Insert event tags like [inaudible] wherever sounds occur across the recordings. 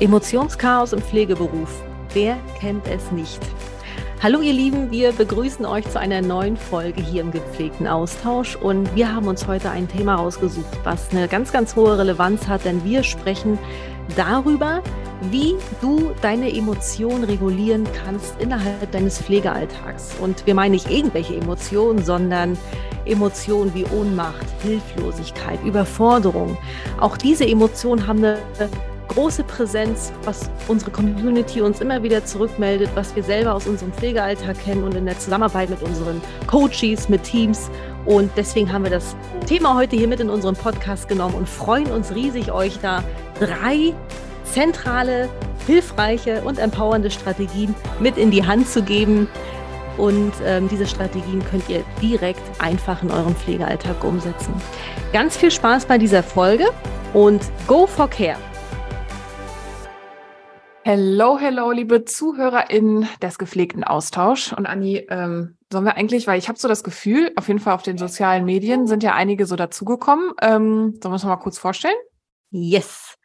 Emotionschaos im Pflegeberuf. Wer kennt es nicht? Hallo ihr Lieben, wir begrüßen euch zu einer neuen Folge hier im gepflegten Austausch und wir haben uns heute ein Thema rausgesucht, was eine ganz, ganz hohe Relevanz hat, denn wir sprechen darüber, wie du deine Emotionen regulieren kannst innerhalb deines Pflegealltags. Und wir meinen nicht irgendwelche Emotionen, sondern Emotionen wie Ohnmacht, Hilflosigkeit, Überforderung. Auch diese Emotionen haben eine große Präsenz, was unsere Community uns immer wieder zurückmeldet, was wir selber aus unserem Pflegealltag kennen und in der Zusammenarbeit mit unseren Coaches, mit Teams. Und deswegen haben wir das Thema heute hier mit in unseren Podcast genommen und freuen uns riesig, euch da drei zentrale, hilfreiche und empowernde Strategien mit in die Hand zu geben. Und ähm, diese Strategien könnt ihr direkt einfach in eurem Pflegealltag umsetzen. Ganz viel Spaß bei dieser Folge und go for care! Hello, hello, liebe ZuhörerInnen des gepflegten Austausch. Und Anni, ähm, sollen wir eigentlich, weil ich habe so das Gefühl, auf jeden Fall auf den sozialen Medien sind ja einige so dazugekommen. Ähm, sollen wir uns mal kurz vorstellen? Yes.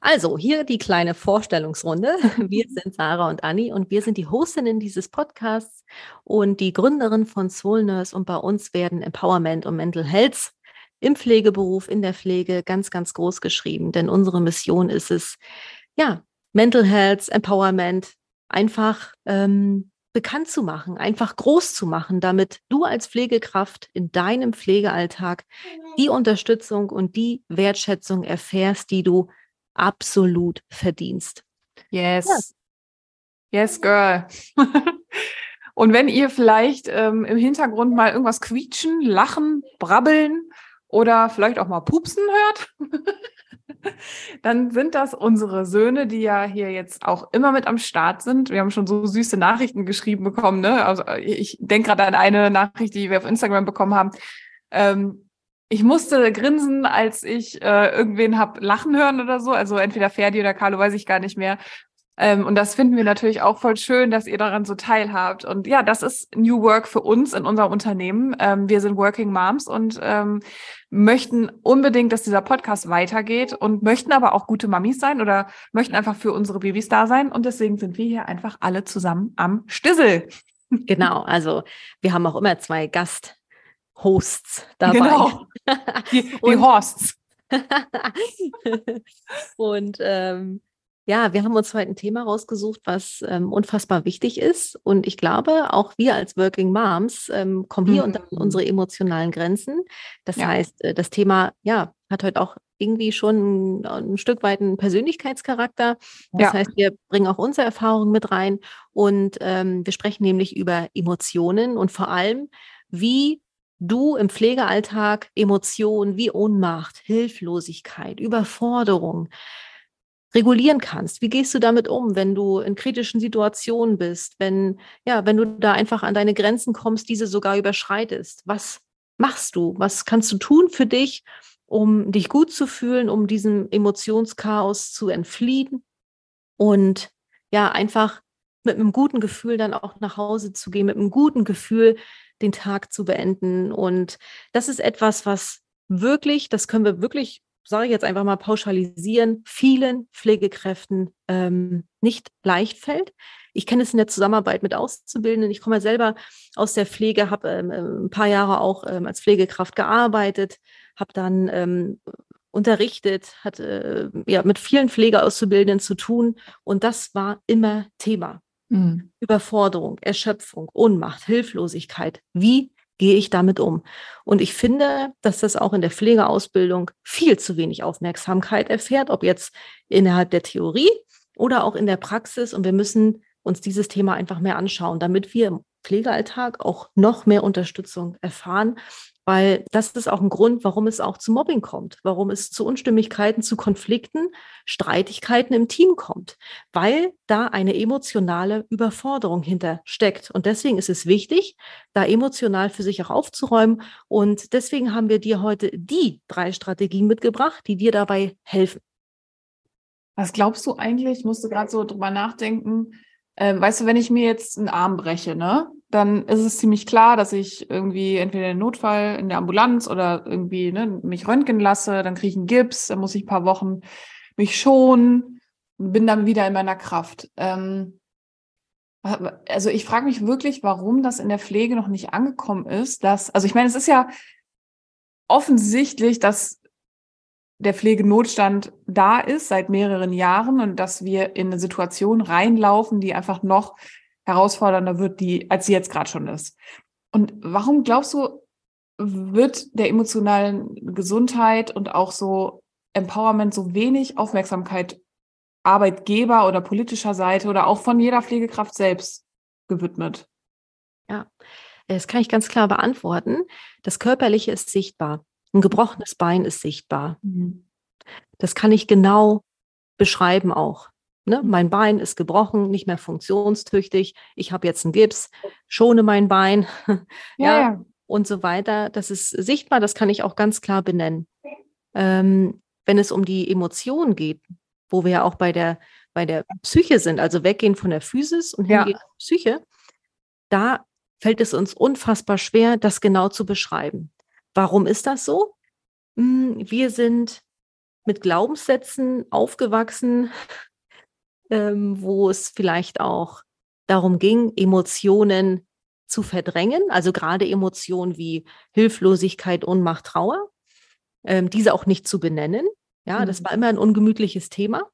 Also, hier die kleine Vorstellungsrunde. [laughs] Wir sind Sarah und Anni und wir sind die Hostinnen dieses Podcasts und die Gründerin von Soul Nurse. Und bei uns werden Empowerment und Mental Health im Pflegeberuf, in der Pflege ganz, ganz groß geschrieben. Denn unsere Mission ist es, ja, Mental Health, Empowerment einfach ähm, bekannt zu machen, einfach groß zu machen, damit du als Pflegekraft in deinem Pflegealltag die Unterstützung und die Wertschätzung erfährst, die du absolut verdienst. Yes. Ja. Yes, girl. [laughs] und wenn ihr vielleicht ähm, im Hintergrund mal irgendwas quietschen, lachen, brabbeln oder vielleicht auch mal pupsen hört, [laughs] dann sind das unsere Söhne, die ja hier jetzt auch immer mit am Start sind. Wir haben schon so süße Nachrichten geschrieben bekommen. Ne? Also ich denke gerade an eine Nachricht, die wir auf Instagram bekommen haben. Ähm, ich musste grinsen, als ich äh, irgendwen hab lachen hören oder so. Also entweder Ferdi oder Carlo, weiß ich gar nicht mehr. Ähm, und das finden wir natürlich auch voll schön, dass ihr daran so teilhabt. Und ja, das ist New Work für uns in unserem Unternehmen. Ähm, wir sind Working Moms und ähm, möchten unbedingt, dass dieser Podcast weitergeht und möchten aber auch gute Mamis sein oder möchten einfach für unsere Babys da sein. Und deswegen sind wir hier einfach alle zusammen am Stissel. Genau, also wir haben auch immer zwei Gasthosts dabei. Genau. [laughs] Die, die Horsts. [laughs] und ähm, ja, wir haben uns heute ein Thema rausgesucht, was ähm, unfassbar wichtig ist. Und ich glaube, auch wir als Working Moms ähm, kommen hier mhm. unter unsere emotionalen Grenzen. Das ja. heißt, äh, das Thema, ja, hat heute auch irgendwie schon ein, ein Stück weit einen Persönlichkeitscharakter. Das ja. heißt, wir bringen auch unsere Erfahrungen mit rein und ähm, wir sprechen nämlich über Emotionen und vor allem, wie du im Pflegealltag Emotionen wie Ohnmacht, Hilflosigkeit, Überforderung, regulieren kannst. Wie gehst du damit um, wenn du in kritischen Situationen bist, wenn, ja, wenn du da einfach an deine Grenzen kommst, diese sogar überschreitest? Was machst du? Was kannst du tun für dich, um dich gut zu fühlen, um diesem Emotionschaos zu entfliehen und ja, einfach mit einem guten Gefühl dann auch nach Hause zu gehen, mit einem guten Gefühl den Tag zu beenden. Und das ist etwas, was wirklich, das können wir wirklich sage ich jetzt einfach mal pauschalisieren, vielen Pflegekräften ähm, nicht leicht fällt. Ich kenne es in der Zusammenarbeit mit Auszubildenden. Ich komme ja selber aus der Pflege, habe ähm, ähm, ein paar Jahre auch ähm, als Pflegekraft gearbeitet, habe dann ähm, unterrichtet, hatte äh, ja mit vielen Pflegeauszubildenden zu tun und das war immer Thema. Mhm. Überforderung, Erschöpfung, Ohnmacht, Hilflosigkeit. Wie gehe ich damit um? Und ich finde, dass das auch in der Pflegeausbildung viel zu wenig Aufmerksamkeit erfährt, ob jetzt innerhalb der Theorie oder auch in der Praxis. Und wir müssen uns dieses Thema einfach mehr anschauen, damit wir im Pflegealltag auch noch mehr Unterstützung erfahren weil das ist auch ein Grund, warum es auch zu Mobbing kommt, warum es zu Unstimmigkeiten, zu Konflikten, Streitigkeiten im Team kommt, weil da eine emotionale Überforderung hintersteckt. Und deswegen ist es wichtig, da emotional für sich auch aufzuräumen. Und deswegen haben wir dir heute die drei Strategien mitgebracht, die dir dabei helfen. Was glaubst du eigentlich? Ich musste gerade so drüber nachdenken. Äh, weißt du, wenn ich mir jetzt einen Arm breche, ne? dann ist es ziemlich klar, dass ich irgendwie entweder einen Notfall in der Ambulanz oder irgendwie ne, mich röntgen lasse, dann kriege ich einen Gips, dann muss ich ein paar Wochen mich schonen. bin dann wieder in meiner Kraft. Ähm, also ich frage mich wirklich, warum das in der Pflege noch nicht angekommen ist, dass, also ich meine, es ist ja offensichtlich, dass der Pflegenotstand da ist seit mehreren Jahren und dass wir in eine Situation reinlaufen, die einfach noch herausfordernder wird, die, als sie jetzt gerade schon ist. Und warum glaubst du, wird der emotionalen Gesundheit und auch so Empowerment so wenig Aufmerksamkeit Arbeitgeber oder politischer Seite oder auch von jeder Pflegekraft selbst gewidmet? Ja, das kann ich ganz klar beantworten. Das Körperliche ist sichtbar. Ein gebrochenes Bein ist sichtbar. Mhm. Das kann ich genau beschreiben auch. Ne? Mhm. Mein Bein ist gebrochen, nicht mehr funktionstüchtig. Ich habe jetzt einen Gips, schone mein Bein. [laughs] ja, ja, und so weiter. Das ist sichtbar, das kann ich auch ganz klar benennen. Ähm, wenn es um die Emotionen geht, wo wir ja auch bei der, bei der Psyche sind, also weggehen von der Physis und hingehen ja. zur Psyche, da fällt es uns unfassbar schwer, das genau zu beschreiben. Warum ist das so? Hm, wir sind mit Glaubenssätzen aufgewachsen, [laughs] ähm, wo es vielleicht auch darum ging, Emotionen zu verdrängen, also gerade Emotionen wie Hilflosigkeit, Ohnmacht, Trauer, ähm, diese auch nicht zu benennen. Ja, mhm. das war immer ein ungemütliches Thema.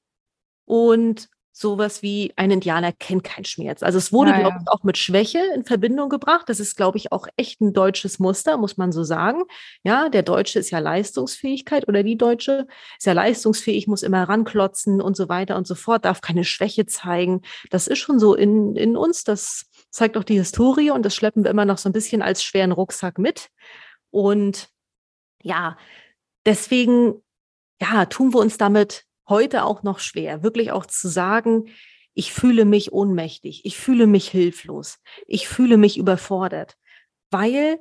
Und sowas wie ein Indianer kennt keinen Schmerz. Also es wurde, ja, glaube ich, auch mit Schwäche in Verbindung gebracht. Das ist, glaube ich, auch echt ein deutsches Muster, muss man so sagen. Ja, der Deutsche ist ja Leistungsfähigkeit oder die Deutsche ist ja leistungsfähig, muss immer ranklotzen und so weiter und so fort, darf keine Schwäche zeigen. Das ist schon so in, in uns. Das zeigt auch die Historie und das schleppen wir immer noch so ein bisschen als schweren Rucksack mit. Und ja, deswegen, ja, tun wir uns damit heute auch noch schwer, wirklich auch zu sagen, ich fühle mich ohnmächtig, ich fühle mich hilflos, ich fühle mich überfordert, weil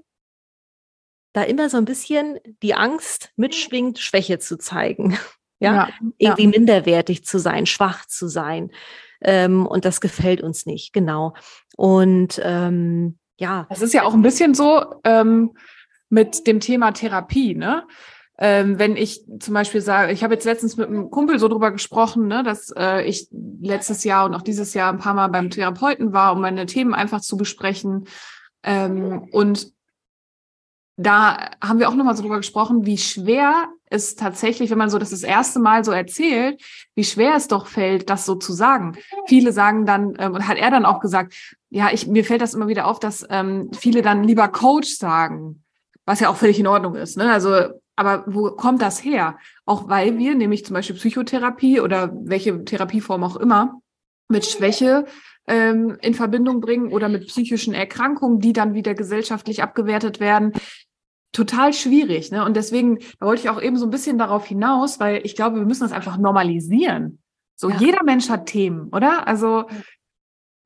da immer so ein bisschen die Angst mitschwingt, Schwäche zu zeigen, [laughs] ja, ja irgendwie ja. minderwertig zu sein, schwach zu sein. Ähm, und das gefällt uns nicht, genau. Und ähm, ja. Das ist ja auch ein bisschen so ähm, mit dem Thema Therapie, ne? Ähm, wenn ich zum Beispiel sage, ich habe jetzt letztens mit einem Kumpel so drüber gesprochen, ne, dass äh, ich letztes Jahr und auch dieses Jahr ein paar Mal beim Therapeuten war, um meine Themen einfach zu besprechen. Ähm, und da haben wir auch nochmal so drüber gesprochen, wie schwer es tatsächlich, wenn man so das das erste Mal so erzählt, wie schwer es doch fällt, das so zu sagen. Viele sagen dann, ähm, und hat er dann auch gesagt, ja, ich, mir fällt das immer wieder auf, dass ähm, viele dann lieber Coach sagen, was ja auch völlig in Ordnung ist. Ne? Also aber wo kommt das her? Auch weil wir nämlich zum Beispiel Psychotherapie oder welche Therapieform auch immer mit Schwäche ähm, in Verbindung bringen oder mit psychischen Erkrankungen, die dann wieder gesellschaftlich abgewertet werden. Total schwierig. Ne? Und deswegen, da wollte ich auch eben so ein bisschen darauf hinaus, weil ich glaube, wir müssen das einfach normalisieren. So, ja. jeder Mensch hat Themen, oder? Also.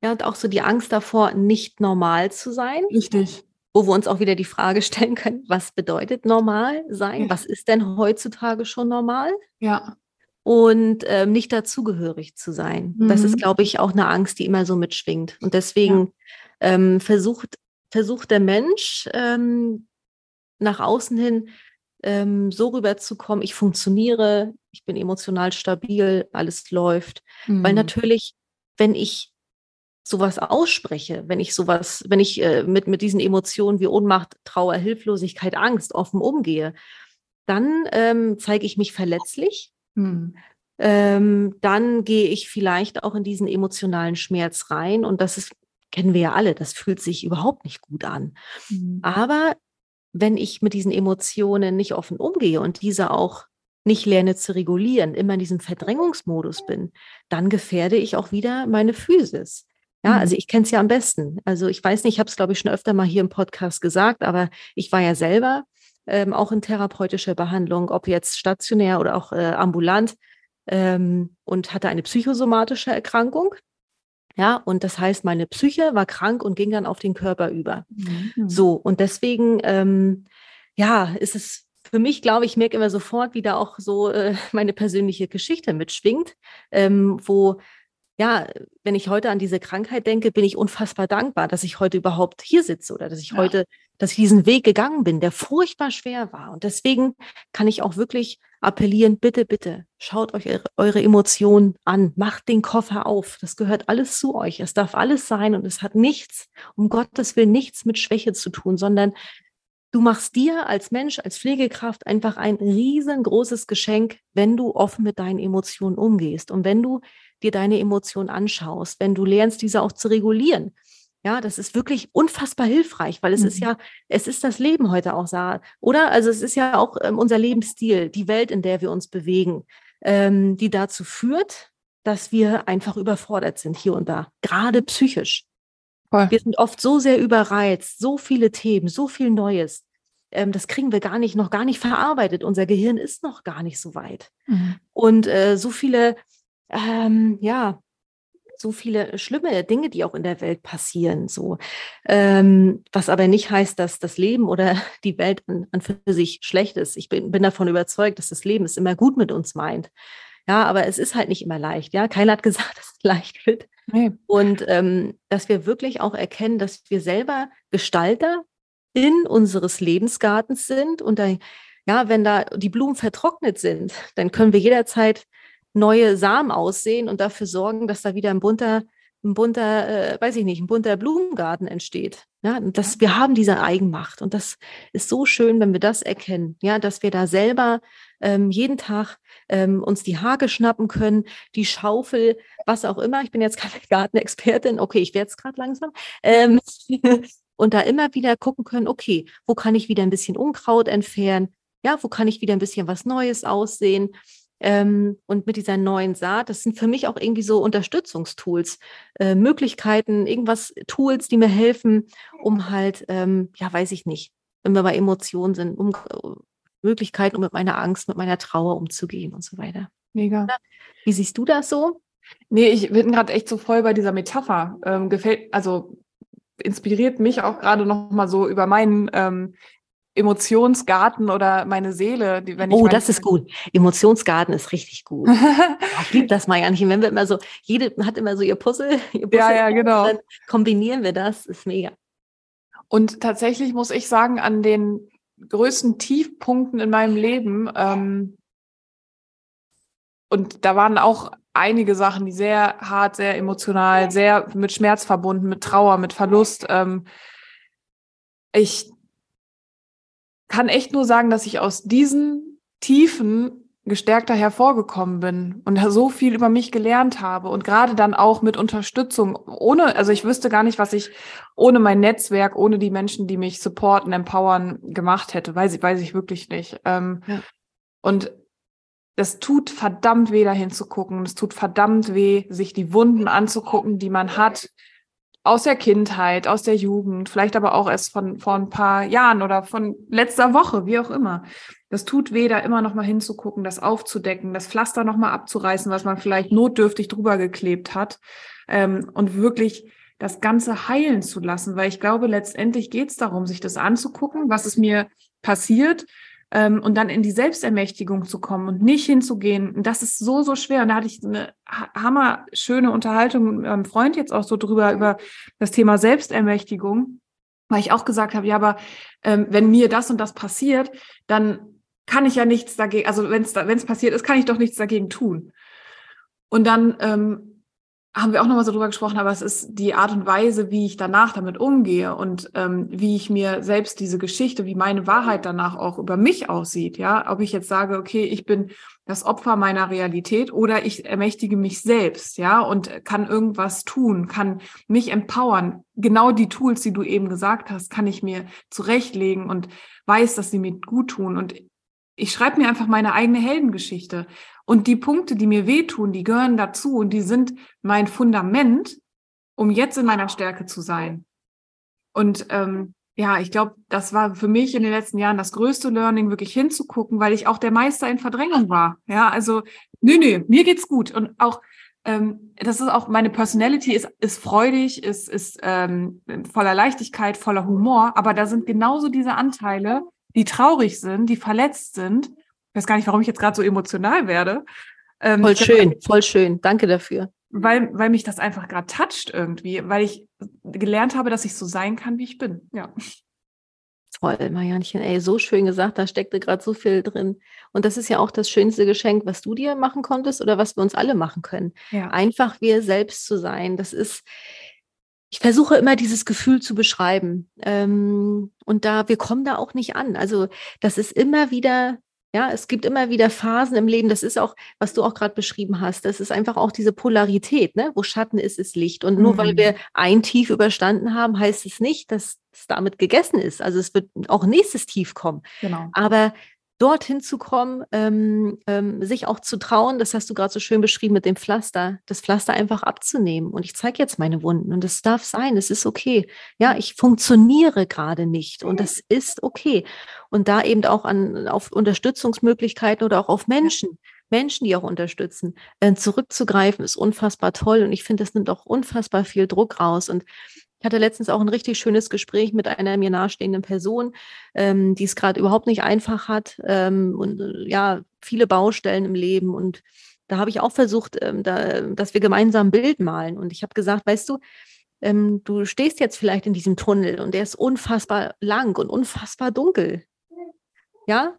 Ja, und auch so die Angst davor, nicht normal zu sein. Richtig wo wir uns auch wieder die Frage stellen können, was bedeutet normal sein? Ja. Was ist denn heutzutage schon normal? Ja. Und ähm, nicht dazugehörig zu sein. Mhm. Das ist, mhm. glaube ich, auch eine Angst, die immer so mitschwingt. Und deswegen ja. ähm, versucht, versucht der Mensch ähm, nach außen hin ähm, so rüberzukommen, ich funktioniere, ich bin emotional stabil, alles läuft. Mhm. Weil natürlich, wenn ich sowas ausspreche, wenn ich sowas, wenn ich äh, mit, mit diesen Emotionen wie Ohnmacht, Trauer, Hilflosigkeit, Angst offen umgehe, dann ähm, zeige ich mich verletzlich. Hm. Ähm, dann gehe ich vielleicht auch in diesen emotionalen Schmerz rein und das ist, kennen wir ja alle, das fühlt sich überhaupt nicht gut an. Hm. Aber wenn ich mit diesen Emotionen nicht offen umgehe und diese auch nicht lerne zu regulieren, immer in diesem Verdrängungsmodus bin, dann gefährde ich auch wieder meine Physis. Ja, also mhm. ich kenne es ja am besten. Also ich weiß nicht, ich habe es, glaube ich, schon öfter mal hier im Podcast gesagt, aber ich war ja selber ähm, auch in therapeutischer Behandlung, ob jetzt stationär oder auch äh, ambulant ähm, und hatte eine psychosomatische Erkrankung. Ja, und das heißt, meine Psyche war krank und ging dann auf den Körper über. Mhm. So, und deswegen, ähm, ja, ist es für mich, glaube ich, merke immer sofort, wie da auch so äh, [laughs] meine persönliche Geschichte mitschwingt, ähm, wo ja, wenn ich heute an diese Krankheit denke, bin ich unfassbar dankbar, dass ich heute überhaupt hier sitze oder dass ich ja. heute, dass ich diesen Weg gegangen bin, der furchtbar schwer war. Und deswegen kann ich auch wirklich appellieren, bitte, bitte, schaut euch eure, eure Emotionen an, macht den Koffer auf. Das gehört alles zu euch. Es darf alles sein und es hat nichts, um Gottes Willen, nichts mit Schwäche zu tun, sondern Du machst dir als Mensch, als Pflegekraft einfach ein riesengroßes Geschenk, wenn du offen mit deinen Emotionen umgehst und wenn du dir deine Emotionen anschaust, wenn du lernst, diese auch zu regulieren. Ja, das ist wirklich unfassbar hilfreich, weil es mhm. ist ja, es ist das Leben heute auch, oder? Also es ist ja auch ähm, unser Lebensstil, die Welt, in der wir uns bewegen, ähm, die dazu führt, dass wir einfach überfordert sind hier und da, gerade psychisch. Voll. Wir sind oft so sehr überreizt, so viele Themen, so viel Neues. Ähm, das kriegen wir gar nicht, noch gar nicht verarbeitet. Unser Gehirn ist noch gar nicht so weit. Mhm. Und äh, so viele, ähm, ja, so viele schlimme Dinge, die auch in der Welt passieren. So, ähm, was aber nicht heißt, dass das Leben oder [laughs] die Welt an, an für sich schlecht ist. Ich bin, bin davon überzeugt, dass das Leben es immer gut mit uns meint. Ja, aber es ist halt nicht immer leicht. Ja, keiner hat [laughs] gesagt, dass es leicht wird. Nee. Und ähm, dass wir wirklich auch erkennen, dass wir selber Gestalter in unseres Lebensgartens sind. Und da, ja, wenn da die Blumen vertrocknet sind, dann können wir jederzeit neue Samen aussehen und dafür sorgen, dass da wieder ein bunter, ein bunter, äh, weiß ich nicht, ein bunter Blumengarten entsteht. Ja, und das, wir haben diese Eigenmacht und das ist so schön, wenn wir das erkennen, ja, dass wir da selber ähm, jeden Tag ähm, uns die Hage schnappen können, die Schaufel, was auch immer. Ich bin jetzt keine [laughs] Gartenexpertin, okay, ich werde es gerade langsam. Ähm, [laughs] und da immer wieder gucken können, okay, wo kann ich wieder ein bisschen Unkraut entfernen? Ja, wo kann ich wieder ein bisschen was Neues aussehen? Ähm, und mit dieser neuen Saat, das sind für mich auch irgendwie so Unterstützungstools, äh, Möglichkeiten, irgendwas, Tools, die mir helfen, um halt, ähm, ja, weiß ich nicht, wenn wir bei Emotionen sind, um äh, Möglichkeiten, um mit meiner Angst, mit meiner Trauer umzugehen und so weiter. Mega. Wie siehst du das so? Nee, ich bin gerade echt so voll bei dieser Metapher. Ähm, gefällt, also inspiriert mich auch gerade noch mal so über meinen ähm, Emotionsgarten oder meine Seele. Die, wenn ich oh, das ist gut. Emotionsgarten ist richtig gut. [laughs] ich liebe das nicht. Wenn wir immer so, jede hat immer so ihr Puzzle. [laughs] Ihr Puzzle ja, ja, genau. Dann kombinieren wir das, ist mega. Und tatsächlich muss ich sagen, an den größten Tiefpunkten in meinem Leben, ähm, und da waren auch einige Sachen, die sehr hart, sehr emotional, sehr mit Schmerz verbunden, mit Trauer, mit Verlust. Ähm, ich kann echt nur sagen, dass ich aus diesen Tiefen gestärkter hervorgekommen bin und so viel über mich gelernt habe und gerade dann auch mit Unterstützung ohne, also ich wüsste gar nicht, was ich ohne mein Netzwerk, ohne die Menschen, die mich supporten, empowern, gemacht hätte, weiß ich, weiß ich wirklich nicht. Ähm, ja. Und das tut verdammt weh, da hinzugucken. Es tut verdammt weh, sich die Wunden anzugucken, die man hat, aus der Kindheit, aus der Jugend, vielleicht aber auch erst von vor ein paar Jahren oder von letzter Woche, wie auch immer. Das tut weh, da immer noch mal hinzugucken, das aufzudecken, das Pflaster noch mal abzureißen, was man vielleicht notdürftig drüber geklebt hat ähm, und wirklich das Ganze heilen zu lassen, weil ich glaube, letztendlich geht es darum, sich das anzugucken, was ist mir passiert ähm, und dann in die Selbstermächtigung zu kommen und nicht hinzugehen. Und das ist so, so schwer. Und da hatte ich eine hammer schöne Unterhaltung mit meinem Freund jetzt auch so drüber, über das Thema Selbstermächtigung, weil ich auch gesagt habe, ja, aber ähm, wenn mir das und das passiert, dann kann ich ja nichts dagegen, also wenn es passiert ist, kann ich doch nichts dagegen tun. Und dann ähm, haben wir auch nochmal so drüber gesprochen, aber es ist die Art und Weise, wie ich danach damit umgehe und ähm, wie ich mir selbst diese Geschichte, wie meine Wahrheit danach auch über mich aussieht, ja, ob ich jetzt sage, okay, ich bin das Opfer meiner Realität oder ich ermächtige mich selbst, ja, und kann irgendwas tun, kann mich empowern. Genau die Tools, die du eben gesagt hast, kann ich mir zurechtlegen und weiß, dass sie mir gut tun und ich schreibe mir einfach meine eigene Heldengeschichte und die Punkte, die mir wehtun, die gehören dazu und die sind mein Fundament, um jetzt in meiner Stärke zu sein. Und ähm, ja, ich glaube, das war für mich in den letzten Jahren das größte Learning, wirklich hinzugucken, weil ich auch der Meister in Verdrängung war. Ja, also, nö, nö, mir geht's gut. Und auch, ähm, das ist auch meine Personality ist, ist freudig, ist, ist ähm, voller Leichtigkeit, voller Humor. Aber da sind genauso diese Anteile, die traurig sind, die verletzt sind weiß gar nicht, warum ich jetzt gerade so emotional werde. Ähm, voll schön, voll schön. Danke dafür. weil, weil mich das einfach gerade toucht irgendwie, weil ich gelernt habe, dass ich so sein kann, wie ich bin. Ja. Toll, Marianchen, ey, so schön gesagt, da steckte gerade so viel drin. Und das ist ja auch das schönste Geschenk, was du dir machen konntest oder was wir uns alle machen können. Ja. Einfach wir selbst zu sein. Das ist, ich versuche immer dieses Gefühl zu beschreiben. Ähm, und da, wir kommen da auch nicht an. Also, das ist immer wieder ja, es gibt immer wieder Phasen im Leben, das ist auch, was du auch gerade beschrieben hast, das ist einfach auch diese Polarität, ne? wo Schatten ist, ist Licht. Und nur mhm. weil wir ein Tief überstanden haben, heißt es nicht, dass es damit gegessen ist. Also es wird auch nächstes Tief kommen. Genau. Aber dorthin zu kommen, ähm, ähm, sich auch zu trauen, das hast du gerade so schön beschrieben mit dem Pflaster, das Pflaster einfach abzunehmen. Und ich zeige jetzt meine Wunden und es darf sein, es ist okay. Ja, ich funktioniere gerade nicht und das ist okay. Und da eben auch an, auf Unterstützungsmöglichkeiten oder auch auf Menschen. Menschen, die auch unterstützen, äh, zurückzugreifen, ist unfassbar toll. Und ich finde, das nimmt auch unfassbar viel Druck raus. Und ich hatte letztens auch ein richtig schönes Gespräch mit einer mir nahestehenden Person, ähm, die es gerade überhaupt nicht einfach hat ähm, und äh, ja, viele Baustellen im Leben. Und da habe ich auch versucht, ähm, da, dass wir gemeinsam ein Bild malen. Und ich habe gesagt, weißt du, ähm, du stehst jetzt vielleicht in diesem Tunnel und der ist unfassbar lang und unfassbar dunkel. Ja,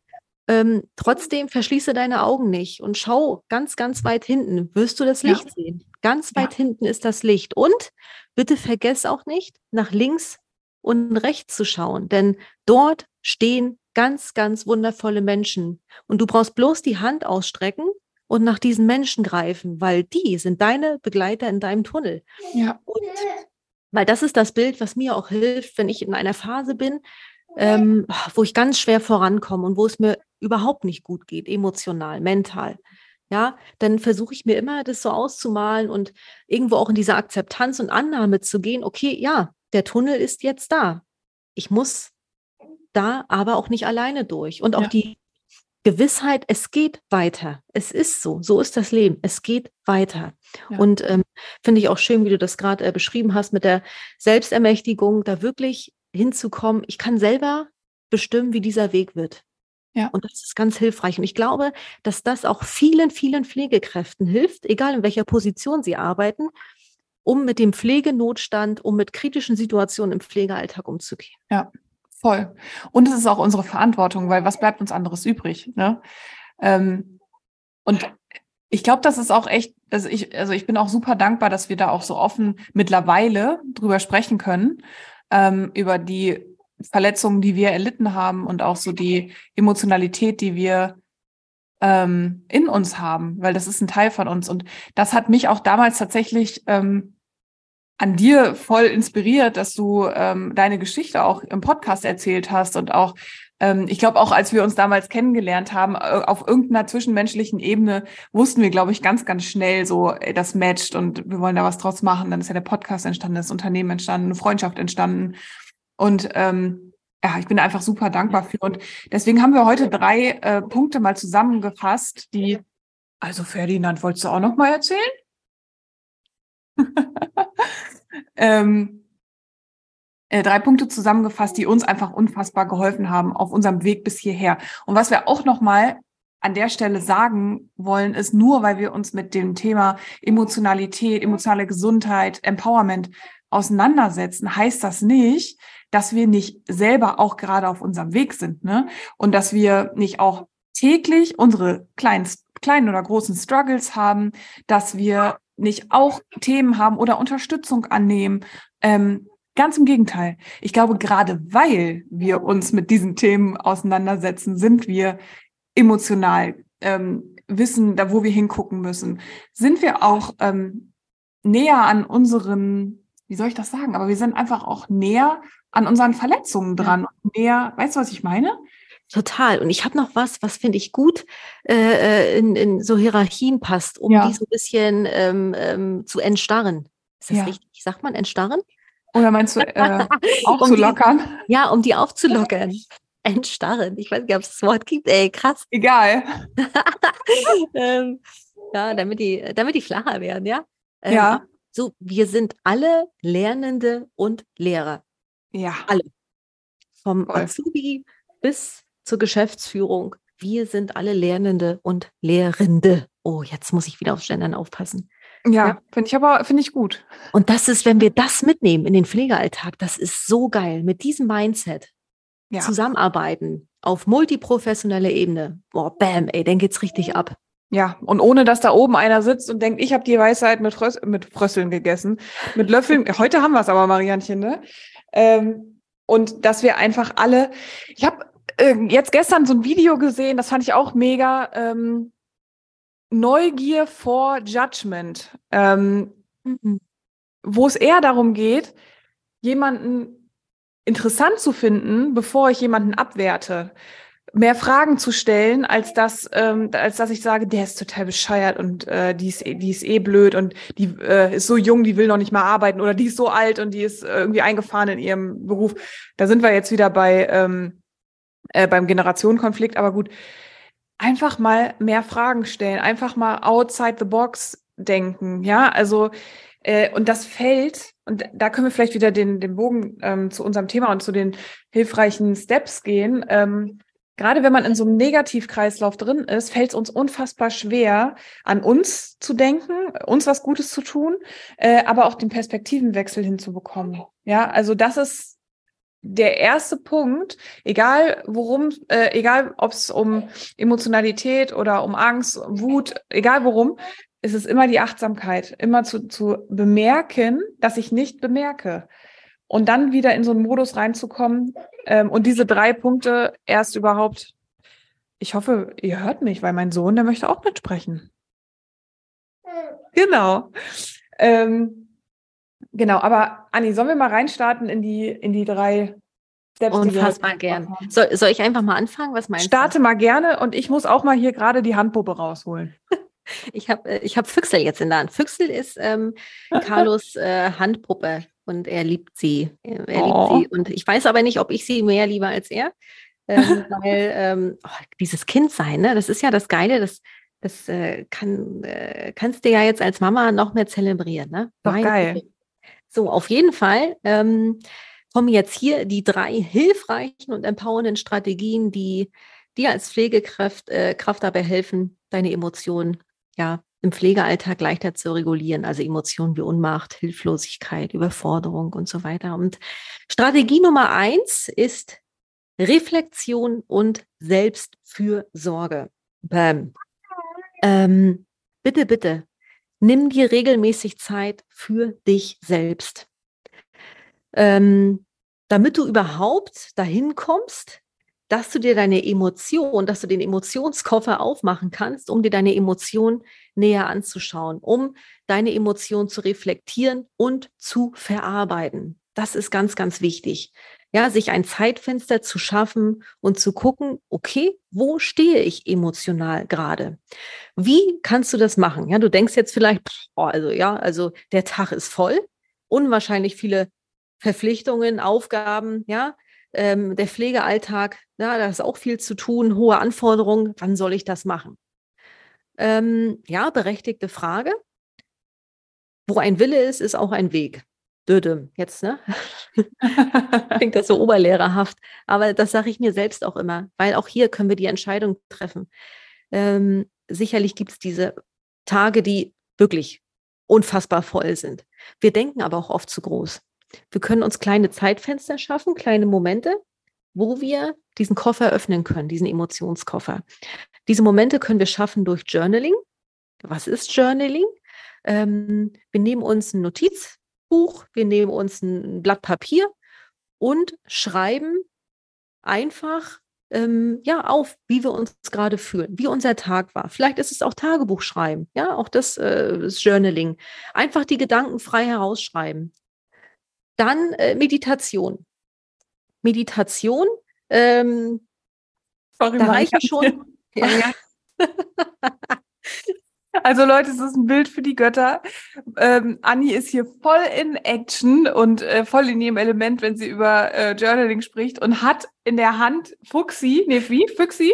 ähm, trotzdem verschließe deine Augen nicht und schau ganz, ganz weit hinten. Wirst du das Licht ja. sehen? Ganz weit ja. hinten ist das Licht. Und bitte vergess auch nicht, nach links und rechts zu schauen, denn dort stehen ganz, ganz wundervolle Menschen. Und du brauchst bloß die Hand ausstrecken und nach diesen Menschen greifen, weil die sind deine Begleiter in deinem Tunnel. Ja. Und weil das ist das Bild, was mir auch hilft, wenn ich in einer Phase bin, ähm, wo ich ganz schwer vorankomme und wo es mir überhaupt nicht gut geht, emotional, mental. Ja, dann versuche ich mir immer, das so auszumalen und irgendwo auch in diese Akzeptanz und Annahme zu gehen. Okay, ja, der Tunnel ist jetzt da. Ich muss da aber auch nicht alleine durch. Und auch ja. die Gewissheit, es geht weiter. Es ist so. So ist das Leben. Es geht weiter. Ja. Und ähm, finde ich auch schön, wie du das gerade äh, beschrieben hast mit der Selbstermächtigung, da wirklich hinzukommen. Ich kann selber bestimmen, wie dieser Weg wird. Ja. Und das ist ganz hilfreich. Und ich glaube, dass das auch vielen, vielen Pflegekräften hilft, egal in welcher Position sie arbeiten, um mit dem Pflegenotstand, um mit kritischen Situationen im Pflegealltag umzugehen. Ja, voll. Und es ist auch unsere Verantwortung, weil was bleibt uns anderes übrig? Ne? Ähm, und ich glaube, das ist auch echt, also ich, also ich bin auch super dankbar, dass wir da auch so offen mittlerweile drüber sprechen können, ähm, über die Verletzungen, die wir erlitten haben und auch so die Emotionalität, die wir ähm, in uns haben, weil das ist ein Teil von uns. Und das hat mich auch damals tatsächlich ähm, an dir voll inspiriert, dass du ähm, deine Geschichte auch im Podcast erzählt hast und auch, ähm, ich glaube auch, als wir uns damals kennengelernt haben, auf irgendeiner zwischenmenschlichen Ebene wussten wir, glaube ich, ganz, ganz schnell so, ey, das matcht und wir wollen da was draus machen. Dann ist ja der Podcast entstanden, das Unternehmen entstanden, eine Freundschaft entstanden. Und ähm, ja, ich bin einfach super dankbar für. Und deswegen haben wir heute drei äh, Punkte mal zusammengefasst, die, also Ferdinand, wolltest du auch noch mal erzählen? [laughs] ähm, äh, drei Punkte zusammengefasst, die uns einfach unfassbar geholfen haben auf unserem Weg bis hierher. Und was wir auch noch mal an der Stelle sagen wollen, ist nur, weil wir uns mit dem Thema Emotionalität, emotionale Gesundheit, Empowerment auseinandersetzen, heißt das nicht, dass wir nicht selber auch gerade auf unserem Weg sind, ne? Und dass wir nicht auch täglich unsere kleinen, kleinen oder großen Struggles haben, dass wir nicht auch Themen haben oder Unterstützung annehmen. Ähm, ganz im Gegenteil. Ich glaube, gerade weil wir uns mit diesen Themen auseinandersetzen, sind wir emotional, ähm, wissen, da wo wir hingucken müssen, sind wir auch ähm, näher an unseren, wie soll ich das sagen, aber wir sind einfach auch näher an unseren Verletzungen dran. Mehr, weißt du, was ich meine? Total. Und ich habe noch was, was finde ich gut äh, äh, in, in so Hierarchien passt, um ja. die so ein bisschen ähm, ähm, zu entstarren. Ist das ja. richtig? Sagt man entstarren? Oder meinst du äh, aufzulockern? [laughs] um die, ja, um die aufzulockern. Entstarren. Ich weiß nicht, ob es das Wort gibt. Ey, krass. Egal. [laughs] ähm, ja, damit die, damit die flacher werden, ja? Ähm, ja. So, wir sind alle Lernende und Lehrer. Ja. Alle. Vom Voll. Azubi bis zur Geschäftsführung. Wir sind alle Lernende und Lehrende. Oh, jetzt muss ich wieder aufs Gendern aufpassen. Ja, ja. finde ich aber, finde ich gut. Und das ist, wenn wir das mitnehmen in den Pflegealltag, das ist so geil. Mit diesem Mindset ja. zusammenarbeiten auf multiprofessioneller Ebene. Boah, bam, ey, dann geht's richtig ab. Ja, und ohne dass da oben einer sitzt und denkt, ich habe die Weisheit mit, Frös mit Frösseln gegessen, mit Löffeln. [laughs] Heute haben wir es aber, Marianchen, ne? Ähm, und dass wir einfach alle, ich habe äh, jetzt gestern so ein Video gesehen, das fand ich auch mega. Ähm, Neugier vor Judgment, ähm, mhm. wo es eher darum geht, jemanden interessant zu finden, bevor ich jemanden abwerte mehr Fragen zu stellen, als dass, ähm, als dass ich sage, der ist total bescheuert und äh, die, ist, die ist eh blöd und die äh, ist so jung, die will noch nicht mal arbeiten oder die ist so alt und die ist äh, irgendwie eingefahren in ihrem Beruf. Da sind wir jetzt wieder bei ähm, äh, beim Generationenkonflikt, aber gut. Einfach mal mehr Fragen stellen, einfach mal outside the box denken, ja, also äh, und das fällt, und da können wir vielleicht wieder den, den Bogen ähm, zu unserem Thema und zu den hilfreichen Steps gehen. Ähm, gerade wenn man in so einem Negativkreislauf drin ist, fällt es uns unfassbar schwer, an uns zu denken, uns was Gutes zu tun, äh, aber auch den Perspektivenwechsel hinzubekommen. Ja, also das ist der erste Punkt, egal worum, äh, egal ob es um Emotionalität oder um Angst, Wut, egal worum, ist es immer die Achtsamkeit, immer zu, zu bemerken, dass ich nicht bemerke und dann wieder in so einen Modus reinzukommen ähm, und diese drei Punkte erst überhaupt. Ich hoffe, ihr hört mich, weil mein Sohn, der möchte auch mitsprechen. Genau. Ähm, genau, aber Anni, sollen wir mal reinstarten in die, in die drei Steps? Unfassbar gern. Soll, soll ich einfach mal anfangen? Was meinst Starte du? mal gerne und ich muss auch mal hier gerade die Handpuppe rausholen. [laughs] Ich habe ich hab Füchsel jetzt in der Hand. Füchsel ist ähm, [laughs] Carlos äh, Handpuppe und er liebt sie. Er, er oh. liebt sie. Und ich weiß aber nicht, ob ich sie mehr liebe als er. Ähm, [laughs] weil ähm, oh, dieses Kind sein, ne, das ist ja das Geile, das, das äh, kann, äh, kannst du ja jetzt als Mama noch mehr zelebrieren. Ne? Doch mein geil. Kind. So, auf jeden Fall ähm, kommen jetzt hier die drei hilfreichen und empowernden Strategien, die dir als Pflegekraft äh, Kraft dabei helfen, deine Emotionen ja im Pflegealltag leichter zu regulieren, also Emotionen wie Unmacht, Hilflosigkeit, Überforderung und so weiter. Und Strategie Nummer eins ist Reflexion und Selbstfürsorge. Bam. Ähm, bitte, bitte, nimm dir regelmäßig Zeit für dich selbst. Ähm, damit du überhaupt dahin kommst, dass du dir deine Emotion, dass du den Emotionskoffer aufmachen kannst, um dir deine Emotion näher anzuschauen, um deine Emotion zu reflektieren und zu verarbeiten. Das ist ganz, ganz wichtig. Ja, sich ein Zeitfenster zu schaffen und zu gucken, okay, wo stehe ich emotional gerade? Wie kannst du das machen? Ja, du denkst jetzt vielleicht, oh, also ja, also der Tag ist voll, unwahrscheinlich viele Verpflichtungen, Aufgaben, ja, ähm, der Pflegealltag, ja, da ist auch viel zu tun, hohe Anforderungen. Wann soll ich das machen? Ähm, ja, berechtigte Frage. Wo ein Wille ist, ist auch ein Weg. Dödem, jetzt, ne? [laughs] Klingt das so [laughs] oberlehrerhaft. Aber das sage ich mir selbst auch immer, weil auch hier können wir die Entscheidung treffen. Ähm, sicherlich gibt es diese Tage, die wirklich unfassbar voll sind. Wir denken aber auch oft zu groß. Wir können uns kleine Zeitfenster schaffen, kleine Momente, wo wir diesen Koffer öffnen können, diesen Emotionskoffer. Diese Momente können wir schaffen durch Journaling. Was ist Journaling? Ähm, wir nehmen uns ein Notizbuch, wir nehmen uns ein Blatt Papier und schreiben einfach ähm, ja auf, wie wir uns gerade fühlen, wie unser Tag war. Vielleicht ist es auch Tagebuch schreiben, ja, auch das äh, ist Journaling. Einfach die Gedanken frei herausschreiben. Dann äh, Meditation. Meditation, ähm, Sorry, da reicht schon. [laughs] Ja. Also Leute, es ist ein Bild für die Götter. Ähm, Anni ist hier voll in Action und äh, voll in ihrem Element, wenn sie über äh, Journaling spricht und hat in der Hand Fuchsi, nee, wie? Füchsi?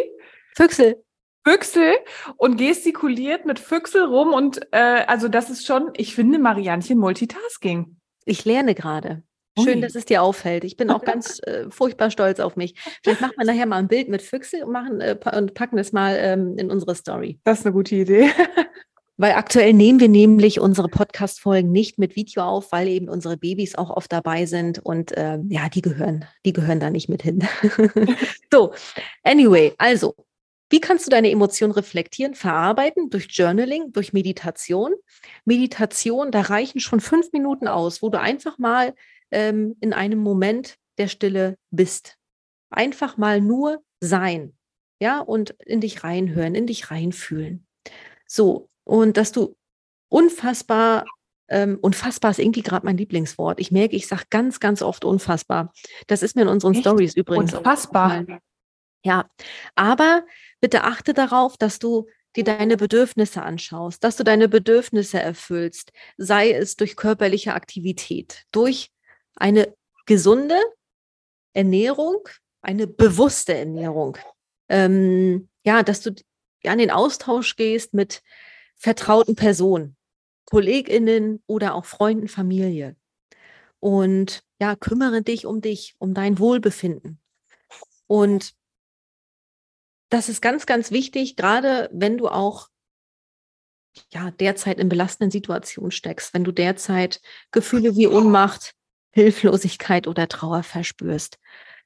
Füchsel. Füchsel und gestikuliert mit Füchsel rum und äh, also das ist schon, ich finde Marianchen Multitasking. Ich lerne gerade. Schön, dass es dir auffällt. Ich bin auch [laughs] ganz äh, furchtbar stolz auf mich. Vielleicht machen wir [laughs] nachher mal ein Bild mit Füchse und, machen, äh, und packen es mal ähm, in unsere Story. Das ist eine gute Idee. [laughs] Weil aktuell nehmen wir nämlich unsere Podcast-Folgen nicht mit Video auf, weil eben unsere Babys auch oft dabei sind und äh, ja, die gehören, die gehören da nicht mit hin. so, anyway, also, wie kannst du deine Emotionen reflektieren, verarbeiten? Durch Journaling, durch Meditation. Meditation, da reichen schon fünf Minuten aus, wo du einfach mal ähm, in einem Moment der Stille bist. Einfach mal nur sein. Ja, und in dich reinhören, in dich reinfühlen. So, und dass du unfassbar, ähm, unfassbar ist irgendwie gerade mein Lieblingswort. Ich merke, ich sage ganz, ganz oft unfassbar. Das ist mir in unseren Stories übrigens. Unfassbar. Ja, aber bitte achte darauf, dass du dir deine Bedürfnisse anschaust, dass du deine Bedürfnisse erfüllst, sei es durch körperliche Aktivität, durch eine gesunde Ernährung, eine bewusste Ernährung. Ähm, ja, dass du ja, in den Austausch gehst mit vertrauten Personen, KollegInnen oder auch Freunden, Familie. Und ja, kümmere dich um dich, um dein Wohlbefinden. Und das ist ganz, ganz wichtig, gerade wenn du auch ja, derzeit in belastenden Situationen steckst, wenn du derzeit Gefühle wie Ohnmacht, Hilflosigkeit oder Trauer verspürst.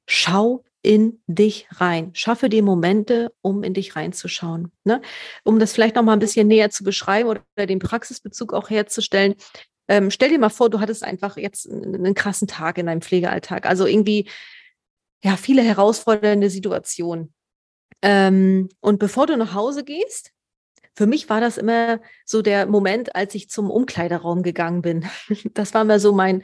Schau in dich rein. Schaffe dir Momente, um in dich reinzuschauen. Ne? Um das vielleicht noch mal ein bisschen näher zu beschreiben oder den Praxisbezug auch herzustellen. Ähm, stell dir mal vor, du hattest einfach jetzt einen krassen Tag in deinem Pflegealltag. Also irgendwie, ja, viele herausfordernde Situationen. Ähm, und bevor du nach Hause gehst, für mich war das immer so der Moment, als ich zum Umkleideraum gegangen bin. [laughs] Das war immer so mein,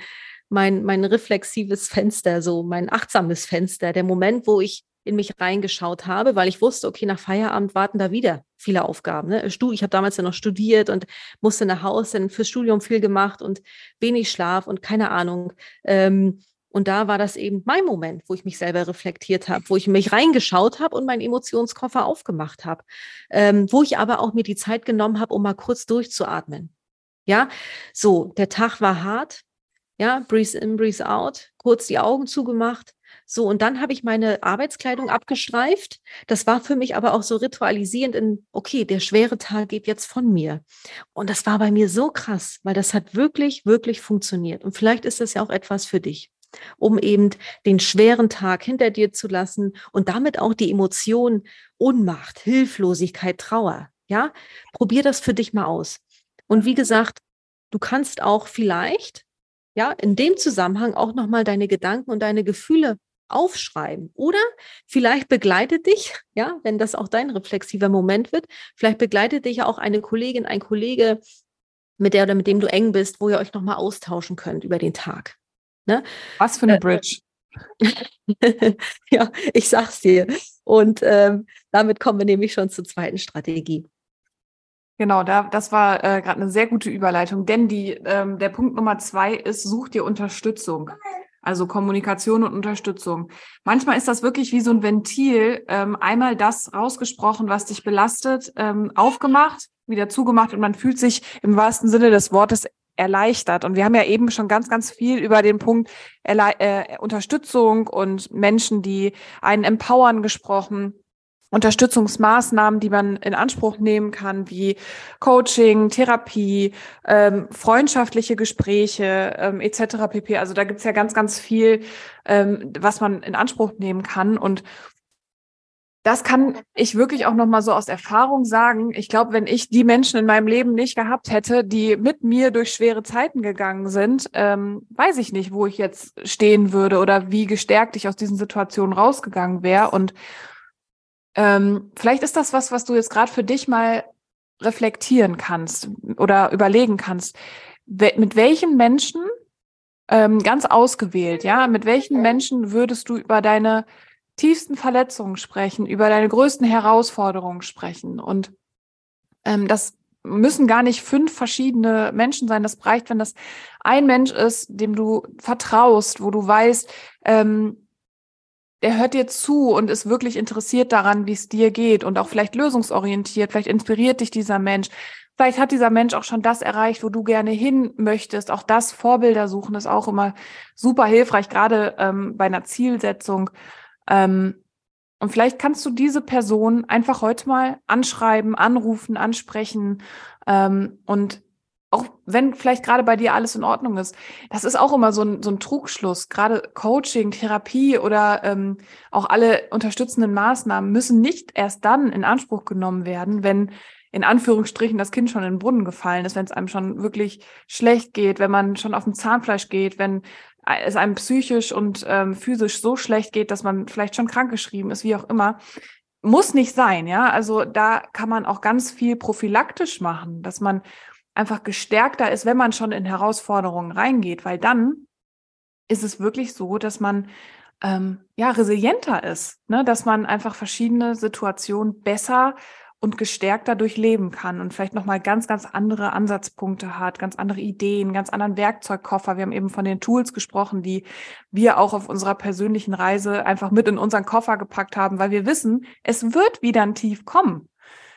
mein, mein reflexives Fenster, so mein achtsames Fenster, der Moment, wo ich in mich reingeschaut habe, weil ich wusste, okay, nach Feierabend warten da wieder viele Aufgaben. Ne? Ich habe damals ja noch studiert und musste nach Hause, dann fürs Studium viel gemacht und wenig Schlaf und keine Ahnung. Ähm, und da war das eben mein Moment, wo ich mich selber reflektiert habe, wo ich mich reingeschaut habe und meinen Emotionskoffer aufgemacht habe, ähm, wo ich aber auch mir die Zeit genommen habe, um mal kurz durchzuatmen. Ja, so, der Tag war hart, ja, breathe in, breathe out, kurz die Augen zugemacht. So, und dann habe ich meine Arbeitskleidung abgestreift. Das war für mich aber auch so ritualisierend in, okay, der schwere Tag geht jetzt von mir. Und das war bei mir so krass, weil das hat wirklich, wirklich funktioniert. Und vielleicht ist das ja auch etwas für dich, um eben den schweren Tag hinter dir zu lassen und damit auch die Emotionen Ohnmacht, Hilflosigkeit, Trauer. Ja, probier das für dich mal aus. Und wie gesagt, du kannst auch vielleicht ja, in dem Zusammenhang auch nochmal deine Gedanken und deine Gefühle aufschreiben. Oder vielleicht begleitet dich, ja, wenn das auch dein reflexiver Moment wird, vielleicht begleitet dich ja auch eine Kollegin, ein Kollege, mit der oder mit dem du eng bist, wo ihr euch nochmal austauschen könnt über den Tag. Ne? Was für eine äh, Bridge. [laughs] ja, ich sag's dir. Und ähm, damit kommen wir nämlich schon zur zweiten Strategie. Genau, da, das war äh, gerade eine sehr gute Überleitung, denn die, ähm, der Punkt Nummer zwei ist, such dir Unterstützung. Also Kommunikation und Unterstützung. Manchmal ist das wirklich wie so ein Ventil, ähm, einmal das rausgesprochen, was dich belastet, ähm, aufgemacht, wieder zugemacht und man fühlt sich im wahrsten Sinne des Wortes erleichtert. Und wir haben ja eben schon ganz, ganz viel über den Punkt Erle äh, Unterstützung und Menschen, die einen empowern gesprochen. Unterstützungsmaßnahmen, die man in Anspruch nehmen kann, wie Coaching, Therapie, ähm, freundschaftliche Gespräche ähm, etc. pp. Also da gibt's ja ganz, ganz viel, ähm, was man in Anspruch nehmen kann. Und das kann ich wirklich auch noch mal so aus Erfahrung sagen. Ich glaube, wenn ich die Menschen in meinem Leben nicht gehabt hätte, die mit mir durch schwere Zeiten gegangen sind, ähm, weiß ich nicht, wo ich jetzt stehen würde oder wie gestärkt ich aus diesen Situationen rausgegangen wäre. Und ähm, vielleicht ist das was, was du jetzt gerade für dich mal reflektieren kannst oder überlegen kannst. Mit welchen Menschen, ähm, ganz ausgewählt, ja, mit welchen Menschen würdest du über deine tiefsten Verletzungen sprechen, über deine größten Herausforderungen sprechen? Und ähm, das müssen gar nicht fünf verschiedene Menschen sein. Das reicht, wenn das ein Mensch ist, dem du vertraust, wo du weißt, ähm, der hört dir zu und ist wirklich interessiert daran, wie es dir geht und auch vielleicht lösungsorientiert, vielleicht inspiriert dich dieser Mensch. Vielleicht hat dieser Mensch auch schon das erreicht, wo du gerne hin möchtest. Auch das Vorbilder suchen ist auch immer super hilfreich, gerade ähm, bei einer Zielsetzung. Ähm, Und vielleicht kannst du diese Person einfach heute mal anschreiben, anrufen, ansprechen ähm, und auch wenn vielleicht gerade bei dir alles in Ordnung ist, das ist auch immer so ein, so ein Trugschluss. Gerade Coaching, Therapie oder ähm, auch alle unterstützenden Maßnahmen müssen nicht erst dann in Anspruch genommen werden, wenn in Anführungsstrichen das Kind schon in den Brunnen gefallen ist, wenn es einem schon wirklich schlecht geht, wenn man schon auf dem Zahnfleisch geht, wenn es einem psychisch und ähm, physisch so schlecht geht, dass man vielleicht schon krankgeschrieben ist, wie auch immer. Muss nicht sein, ja. Also da kann man auch ganz viel prophylaktisch machen, dass man einfach gestärkter ist, wenn man schon in Herausforderungen reingeht, weil dann ist es wirklich so, dass man ähm, ja resilienter ist, ne? dass man einfach verschiedene Situationen besser und gestärkter durchleben kann und vielleicht nochmal ganz, ganz andere Ansatzpunkte hat, ganz andere Ideen, ganz anderen Werkzeugkoffer. Wir haben eben von den Tools gesprochen, die wir auch auf unserer persönlichen Reise einfach mit in unseren Koffer gepackt haben, weil wir wissen, es wird wieder ein Tief kommen.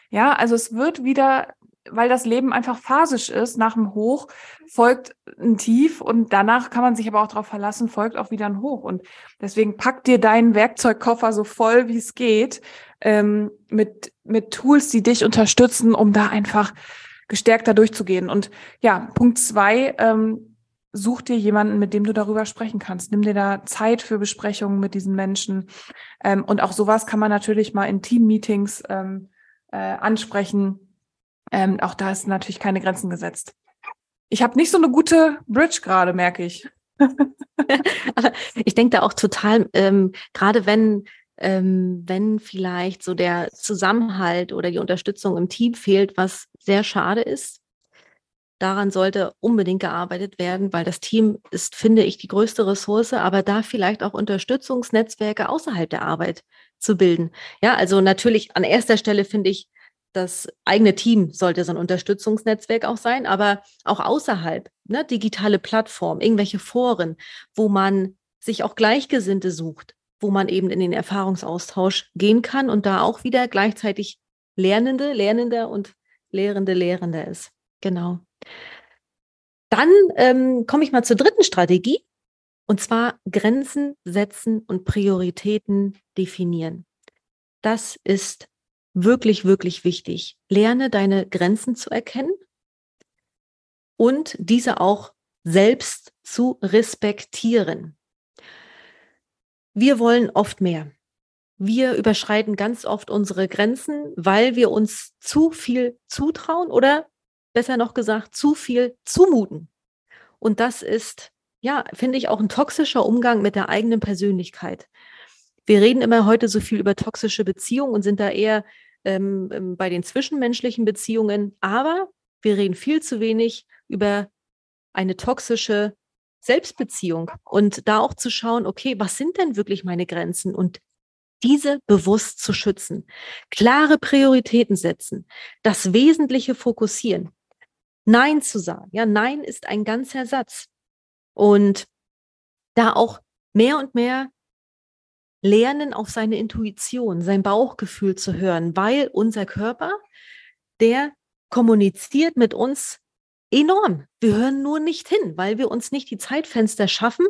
Ja, also es wird wieder weil das Leben einfach phasisch ist. Nach dem Hoch folgt ein Tief und danach kann man sich aber auch darauf verlassen, folgt auch wieder ein Hoch. Und deswegen pack dir deinen Werkzeugkoffer so voll, wie es geht, ähm, mit, mit Tools, die dich unterstützen, um da einfach gestärkter durchzugehen. Und ja, Punkt zwei, ähm, such dir jemanden, mit dem du darüber sprechen kannst. Nimm dir da Zeit für Besprechungen mit diesen Menschen. Ähm, und auch sowas kann man natürlich mal in Team-Meetings ähm, äh, ansprechen ähm, auch da ist natürlich keine Grenzen gesetzt. Ich habe nicht so eine gute Bridge gerade, merke ich. [laughs] ich denke da auch total, ähm, gerade wenn, ähm, wenn vielleicht so der Zusammenhalt oder die Unterstützung im Team fehlt, was sehr schade ist. Daran sollte unbedingt gearbeitet werden, weil das Team ist, finde ich, die größte Ressource, aber da vielleicht auch Unterstützungsnetzwerke außerhalb der Arbeit zu bilden. Ja, also natürlich an erster Stelle finde ich das eigene Team sollte so ein Unterstützungsnetzwerk auch sein, aber auch außerhalb, ne, digitale Plattformen, irgendwelche Foren, wo man sich auch Gleichgesinnte sucht, wo man eben in den Erfahrungsaustausch gehen kann und da auch wieder gleichzeitig Lernende, Lernender und Lehrende, Lehrender ist. Genau. Dann ähm, komme ich mal zur dritten Strategie, und zwar Grenzen setzen und Prioritäten definieren. Das ist wirklich, wirklich wichtig. Lerne deine Grenzen zu erkennen und diese auch selbst zu respektieren. Wir wollen oft mehr. Wir überschreiten ganz oft unsere Grenzen, weil wir uns zu viel zutrauen oder besser noch gesagt, zu viel zumuten. Und das ist, ja, finde ich auch ein toxischer Umgang mit der eigenen Persönlichkeit. Wir reden immer heute so viel über toxische Beziehungen und sind da eher ähm, ähm, bei den zwischenmenschlichen Beziehungen, aber wir reden viel zu wenig über eine toxische Selbstbeziehung und da auch zu schauen, okay, was sind denn wirklich meine Grenzen und diese bewusst zu schützen, klare Prioritäten setzen, das Wesentliche fokussieren, Nein zu sagen. Ja, Nein ist ein ganzer Satz und da auch mehr und mehr lernen, auf seine Intuition, sein Bauchgefühl zu hören, weil unser Körper, der kommuniziert mit uns enorm. Wir hören nur nicht hin, weil wir uns nicht die Zeitfenster schaffen,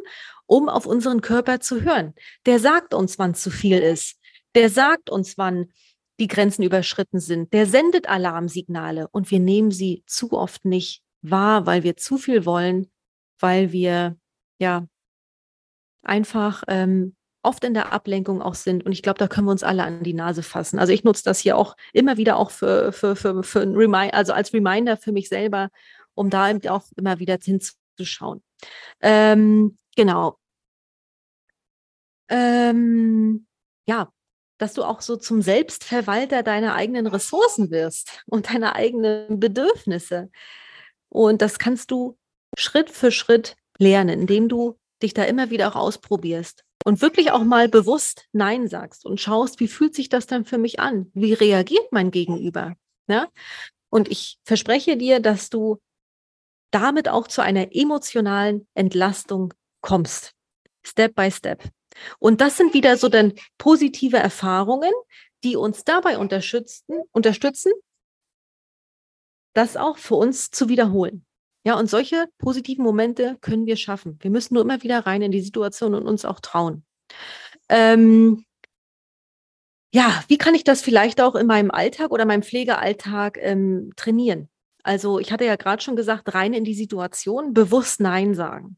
um auf unseren Körper zu hören. Der sagt uns, wann zu viel ist. Der sagt uns, wann die Grenzen überschritten sind. Der sendet Alarmsignale und wir nehmen sie zu oft nicht wahr, weil wir zu viel wollen, weil wir ja einfach ähm, oft in der Ablenkung auch sind. Und ich glaube, da können wir uns alle an die Nase fassen. Also ich nutze das hier auch immer wieder auch für, für, für, für ein Reminder, also als Reminder für mich selber, um da eben auch immer wieder hinzuschauen. Ähm, genau. Ähm, ja, dass du auch so zum Selbstverwalter deiner eigenen Ressourcen wirst [laughs] und deiner eigenen Bedürfnisse. Und das kannst du Schritt für Schritt lernen, indem du dich da immer wieder auch ausprobierst und wirklich auch mal bewusst Nein sagst und schaust, wie fühlt sich das dann für mich an? Wie reagiert mein Gegenüber? Ja? Und ich verspreche dir, dass du damit auch zu einer emotionalen Entlastung kommst. Step by Step. Und das sind wieder so dann positive Erfahrungen, die uns dabei unterstützen, unterstützen, das auch für uns zu wiederholen. Ja, und solche positiven Momente können wir schaffen. Wir müssen nur immer wieder rein in die Situation und uns auch trauen. Ähm, ja, wie kann ich das vielleicht auch in meinem Alltag oder meinem Pflegealltag ähm, trainieren? Also ich hatte ja gerade schon gesagt, rein in die Situation, bewusst Nein sagen.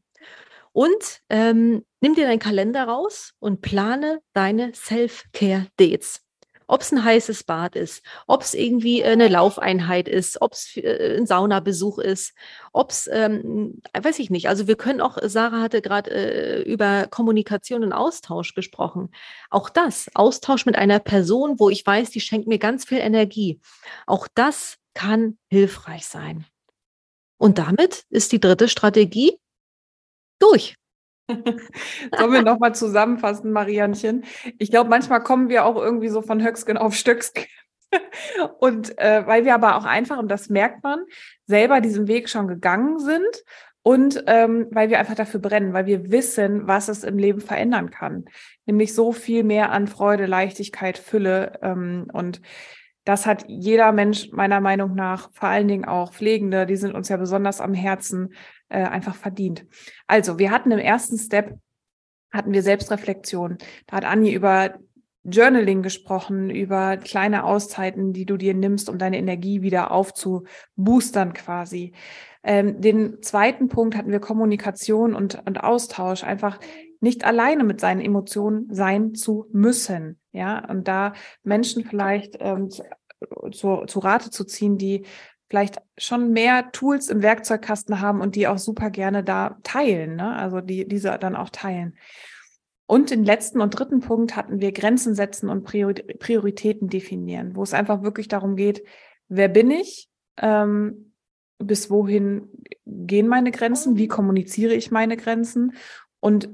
Und ähm, nimm dir deinen Kalender raus und plane deine Self-Care-Dates. Ob es ein heißes Bad ist, ob es irgendwie äh, eine Laufeinheit ist, ob es äh, ein Saunabesuch ist, ob es, ähm, weiß ich nicht. Also wir können auch, Sarah hatte gerade äh, über Kommunikation und Austausch gesprochen. Auch das, Austausch mit einer Person, wo ich weiß, die schenkt mir ganz viel Energie. Auch das kann hilfreich sein. Und damit ist die dritte Strategie durch. [laughs] Sollen wir nochmal zusammenfassen, Marianchen? Ich glaube, manchmal kommen wir auch irgendwie so von Höcksken auf Stöcksken. [laughs] Und äh, weil wir aber auch einfach, und das merkt man, selber diesen Weg schon gegangen sind und ähm, weil wir einfach dafür brennen, weil wir wissen, was es im Leben verändern kann. Nämlich so viel mehr an Freude, Leichtigkeit, Fülle. Ähm, und das hat jeder Mensch meiner Meinung nach, vor allen Dingen auch Pflegende, die sind uns ja besonders am Herzen, äh, einfach verdient. Also, wir hatten im ersten Step, hatten wir Selbstreflexion. Da hat Anni über Journaling gesprochen, über kleine Auszeiten, die du dir nimmst, um deine Energie wieder aufzuboostern quasi. Ähm, den zweiten Punkt hatten wir Kommunikation und, und Austausch, einfach nicht alleine mit seinen Emotionen sein zu müssen. Ja, und da Menschen vielleicht ähm, zu, zu, zu Rate zu ziehen, die vielleicht schon mehr Tools im Werkzeugkasten haben und die auch super gerne da teilen, ne? also die diese dann auch teilen. Und den letzten und dritten Punkt hatten wir Grenzen setzen und Prioritäten definieren, wo es einfach wirklich darum geht, wer bin ich, ähm, bis wohin gehen meine Grenzen, wie kommuniziere ich meine Grenzen und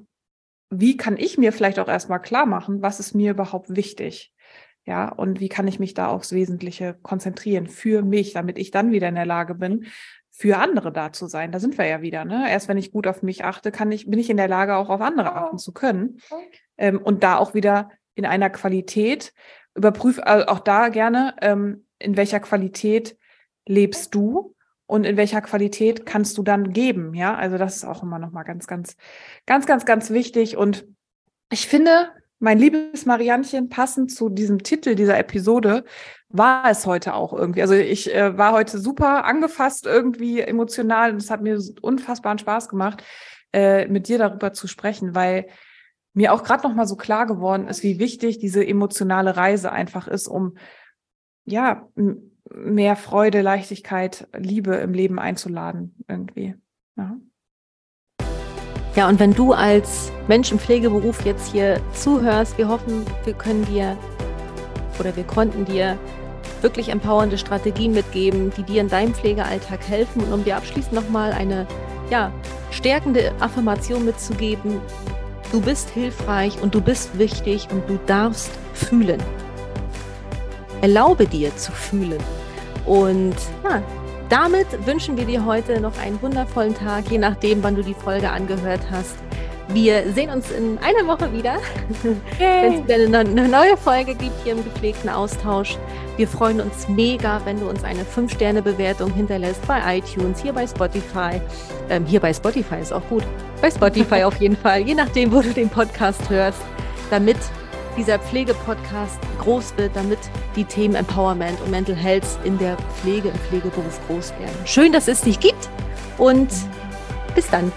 wie kann ich mir vielleicht auch erstmal klar machen, was ist mir überhaupt wichtig. Ja, und wie kann ich mich da aufs Wesentliche konzentrieren für mich, damit ich dann wieder in der Lage bin, für andere da zu sein. Da sind wir ja wieder. Ne? Erst wenn ich gut auf mich achte, kann ich, bin ich in der Lage, auch auf andere achten zu können. Ähm, und da auch wieder in einer Qualität überprüfe, also auch da gerne, ähm, in welcher Qualität lebst du und in welcher Qualität kannst du dann geben. Ja, also das ist auch immer noch mal ganz, ganz, ganz, ganz, ganz wichtig. Und ich finde, mein liebes Marianchen, passend zu diesem Titel dieser Episode, war es heute auch irgendwie. Also ich äh, war heute super angefasst, irgendwie emotional und es hat mir unfassbaren Spaß gemacht, äh, mit dir darüber zu sprechen, weil mir auch gerade noch mal so klar geworden ist, wie wichtig diese emotionale Reise einfach ist, um ja mehr Freude, Leichtigkeit, Liebe im Leben einzuladen irgendwie. Ja. Ja, und wenn du als Mensch im Pflegeberuf jetzt hier zuhörst, wir hoffen, wir können dir oder wir konnten dir wirklich empowernde Strategien mitgeben, die dir in deinem Pflegealltag helfen und um dir abschließend nochmal eine ja, stärkende Affirmation mitzugeben. Du bist hilfreich und du bist wichtig und du darfst fühlen. Erlaube dir zu fühlen. Und ja, damit wünschen wir dir heute noch einen wundervollen Tag, je nachdem, wann du die Folge angehört hast. Wir sehen uns in einer Woche wieder, [laughs] wenn es wieder eine neue Folge gibt hier im gepflegten Austausch. Wir freuen uns mega, wenn du uns eine 5-Sterne-Bewertung hinterlässt bei iTunes, hier bei Spotify. Ähm, hier bei Spotify ist auch gut. Bei Spotify [laughs] auf jeden Fall, je nachdem, wo du den Podcast hörst, damit dieser Pflegepodcast groß wird, damit die Themen Empowerment und Mental Health in der Pflege, im Pflegeberuf groß werden. Schön, dass es dich gibt und bis dann.